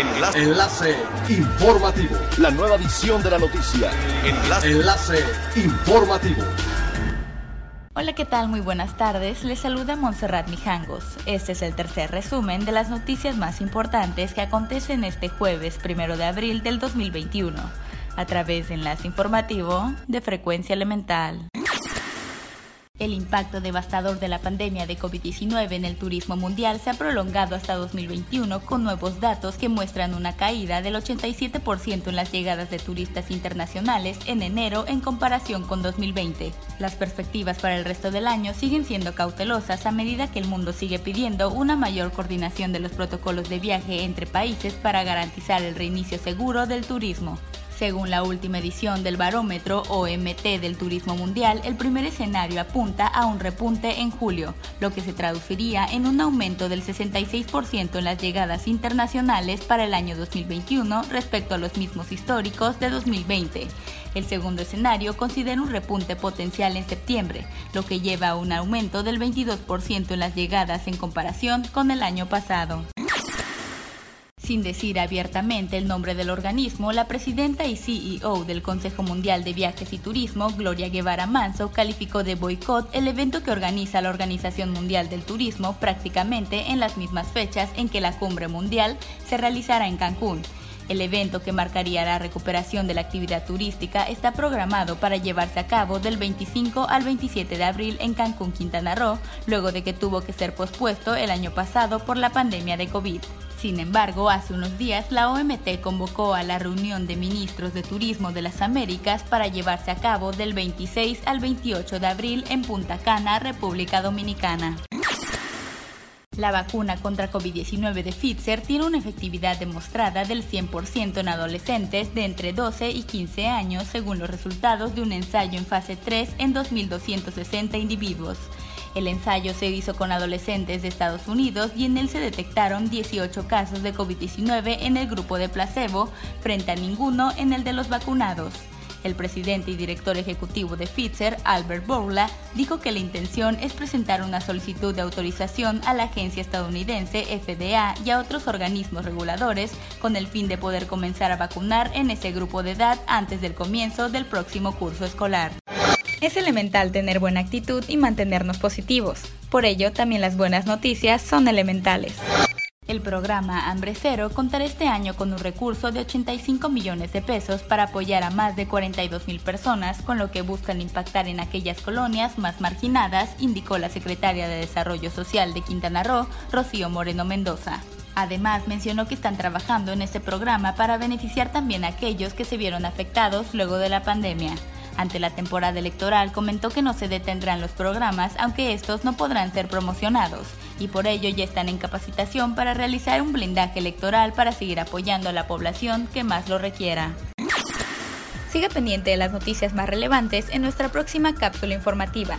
Enlace. Enlace informativo. La nueva edición de la noticia. Enlace. Enlace informativo. Hola, ¿qué tal? Muy buenas tardes. Les saluda Montserrat Mijangos. Este es el tercer resumen de las noticias más importantes que acontecen este jueves primero de abril del 2021 a través de Enlace Informativo de Frecuencia Elemental. El impacto devastador de la pandemia de COVID-19 en el turismo mundial se ha prolongado hasta 2021 con nuevos datos que muestran una caída del 87% en las llegadas de turistas internacionales en enero en comparación con 2020. Las perspectivas para el resto del año siguen siendo cautelosas a medida que el mundo sigue pidiendo una mayor coordinación de los protocolos de viaje entre países para garantizar el reinicio seguro del turismo. Según la última edición del barómetro OMT del Turismo Mundial, el primer escenario apunta a un repunte en julio, lo que se traduciría en un aumento del 66% en las llegadas internacionales para el año 2021 respecto a los mismos históricos de 2020. El segundo escenario considera un repunte potencial en septiembre, lo que lleva a un aumento del 22% en las llegadas en comparación con el año pasado. Sin decir abiertamente el nombre del organismo, la presidenta y CEO del Consejo Mundial de Viajes y Turismo, Gloria Guevara Manso, calificó de boicot el evento que organiza la Organización Mundial del Turismo prácticamente en las mismas fechas en que la cumbre mundial se realizará en Cancún. El evento que marcaría la recuperación de la actividad turística está programado para llevarse a cabo del 25 al 27 de abril en Cancún, Quintana Roo, luego de que tuvo que ser pospuesto el año pasado por la pandemia de COVID. Sin embargo, hace unos días la OMT convocó a la reunión de ministros de Turismo de las Américas para llevarse a cabo del 26 al 28 de abril en Punta Cana, República Dominicana. La vacuna contra COVID-19 de Pfizer tiene una efectividad demostrada del 100% en adolescentes de entre 12 y 15 años, según los resultados de un ensayo en fase 3 en 2.260 individuos. El ensayo se hizo con adolescentes de Estados Unidos y en él se detectaron 18 casos de COVID-19 en el grupo de placebo, frente a ninguno en el de los vacunados. El presidente y director ejecutivo de Pfizer, Albert Bourla, dijo que la intención es presentar una solicitud de autorización a la agencia estadounidense FDA y a otros organismos reguladores con el fin de poder comenzar a vacunar en ese grupo de edad antes del comienzo del próximo curso escolar. Es elemental tener buena actitud y mantenernos positivos. Por ello, también las buenas noticias son elementales. El programa Hambre Cero contará este año con un recurso de 85 millones de pesos para apoyar a más de 42 mil personas, con lo que buscan impactar en aquellas colonias más marginadas, indicó la secretaria de Desarrollo Social de Quintana Roo, Rocío Moreno Mendoza. Además, mencionó que están trabajando en este programa para beneficiar también a aquellos que se vieron afectados luego de la pandemia. Ante la temporada electoral comentó que no se detendrán los programas, aunque estos no podrán ser promocionados, y por ello ya están en capacitación para realizar un blindaje electoral para seguir apoyando a la población que más lo requiera. Siga pendiente de las noticias más relevantes en nuestra próxima cápsula informativa.